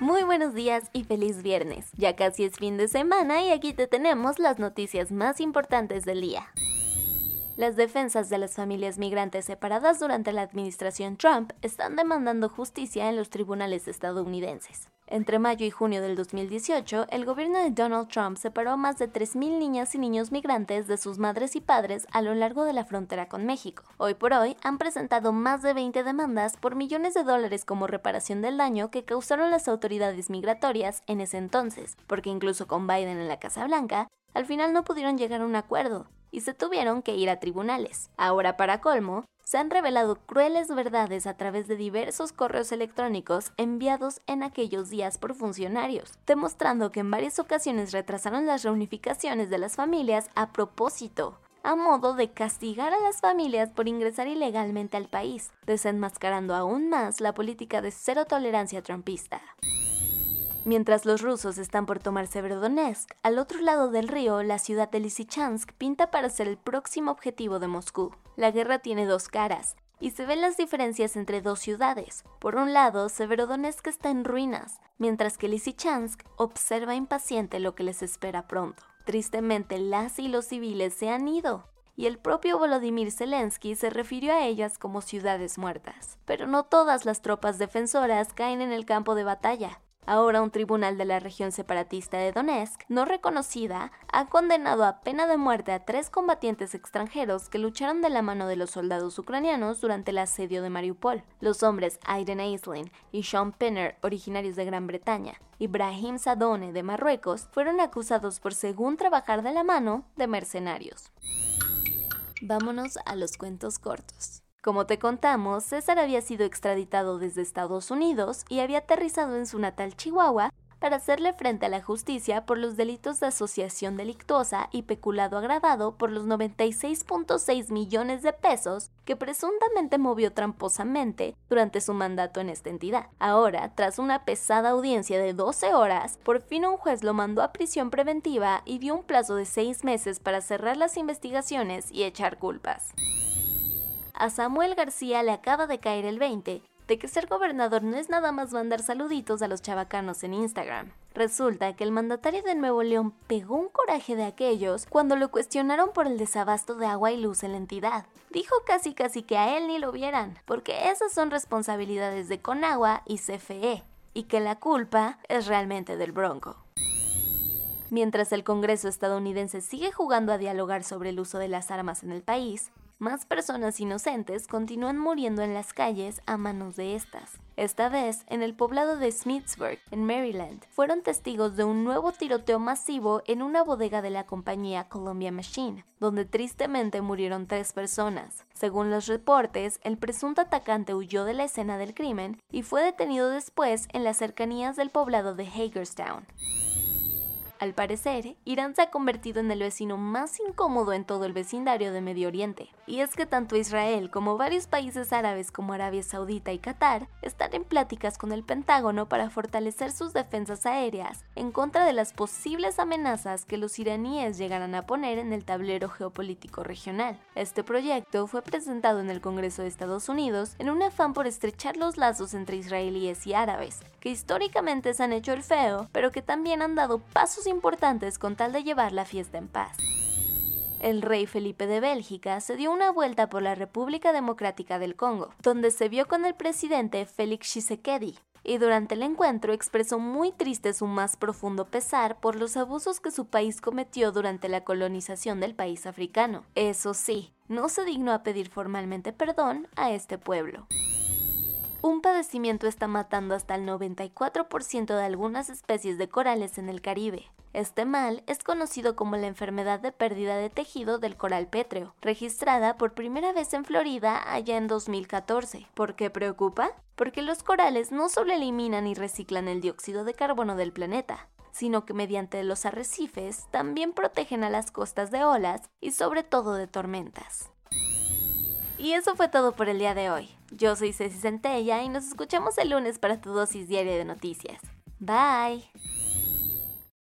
Muy buenos días y feliz viernes. Ya casi es fin de semana y aquí te tenemos las noticias más importantes del día. Las defensas de las familias migrantes separadas durante la administración Trump están demandando justicia en los tribunales estadounidenses. Entre mayo y junio del 2018, el gobierno de Donald Trump separó a más de 3.000 niñas y niños migrantes de sus madres y padres a lo largo de la frontera con México. Hoy por hoy han presentado más de 20 demandas por millones de dólares como reparación del daño que causaron las autoridades migratorias en ese entonces, porque incluso con Biden en la Casa Blanca, al final no pudieron llegar a un acuerdo y se tuvieron que ir a tribunales. Ahora, para colmo, se han revelado crueles verdades a través de diversos correos electrónicos enviados en aquellos días por funcionarios, demostrando que en varias ocasiones retrasaron las reunificaciones de las familias a propósito, a modo de castigar a las familias por ingresar ilegalmente al país, desenmascarando aún más la política de cero tolerancia trumpista. Mientras los rusos están por tomar Severodonetsk, al otro lado del río, la ciudad de Lysychansk pinta para ser el próximo objetivo de Moscú. La guerra tiene dos caras, y se ven las diferencias entre dos ciudades. Por un lado, Severodonetsk está en ruinas, mientras que Lysychansk observa impaciente lo que les espera pronto. Tristemente, las y los civiles se han ido, y el propio Volodymyr Zelensky se refirió a ellas como ciudades muertas. Pero no todas las tropas defensoras caen en el campo de batalla. Ahora un tribunal de la región separatista de Donetsk, no reconocida, ha condenado a pena de muerte a tres combatientes extranjeros que lucharon de la mano de los soldados ucranianos durante el asedio de Mariupol. Los hombres Aiden Aislinn y Sean Penner, originarios de Gran Bretaña, y Brahim Sadone de Marruecos, fueron acusados por según trabajar de la mano de mercenarios. Vámonos a los cuentos cortos. Como te contamos, César había sido extraditado desde Estados Unidos y había aterrizado en su natal Chihuahua para hacerle frente a la justicia por los delitos de asociación delictuosa y peculado agravado por los 96.6 millones de pesos que presuntamente movió tramposamente durante su mandato en esta entidad. Ahora, tras una pesada audiencia de 12 horas, por fin un juez lo mandó a prisión preventiva y dio un plazo de seis meses para cerrar las investigaciones y echar culpas a Samuel García le acaba de caer el 20 de que ser gobernador no es nada más mandar saluditos a los chavacanos en Instagram. Resulta que el mandatario de Nuevo León pegó un coraje de aquellos cuando lo cuestionaron por el desabasto de agua y luz en la entidad. Dijo casi casi que a él ni lo vieran, porque esas son responsabilidades de Conagua y CFE, y que la culpa es realmente del Bronco. Mientras el Congreso estadounidense sigue jugando a dialogar sobre el uso de las armas en el país, más personas inocentes continúan muriendo en las calles a manos de estas. Esta vez, en el poblado de Smithsburg, en Maryland, fueron testigos de un nuevo tiroteo masivo en una bodega de la compañía Columbia Machine, donde tristemente murieron tres personas. Según los reportes, el presunto atacante huyó de la escena del crimen y fue detenido después en las cercanías del poblado de Hagerstown. Al parecer, Irán se ha convertido en el vecino más incómodo en todo el vecindario de Medio Oriente. Y es que tanto Israel como varios países árabes como Arabia Saudita y Qatar están en pláticas con el Pentágono para fortalecer sus defensas aéreas en contra de las posibles amenazas que los iraníes llegarán a poner en el tablero geopolítico regional. Este proyecto fue presentado en el Congreso de Estados Unidos en un afán por estrechar los lazos entre israelíes y árabes, que históricamente se han hecho el feo, pero que también han dado pasos importantes con tal de llevar la fiesta en paz. El rey Felipe de Bélgica se dio una vuelta por la República Democrática del Congo, donde se vio con el presidente Félix Tshisekedi, y durante el encuentro expresó muy triste su más profundo pesar por los abusos que su país cometió durante la colonización del país africano. Eso sí, no se dignó a pedir formalmente perdón a este pueblo. Un padecimiento está matando hasta el 94% de algunas especies de corales en el Caribe. Este mal es conocido como la enfermedad de pérdida de tejido del coral pétreo, registrada por primera vez en Florida allá en 2014. ¿Por qué preocupa? Porque los corales no solo eliminan y reciclan el dióxido de carbono del planeta, sino que mediante los arrecifes también protegen a las costas de olas y sobre todo de tormentas. Y eso fue todo por el día de hoy. Yo soy Ceci Centella y nos escuchamos el lunes para tu dosis diaria de noticias. Bye.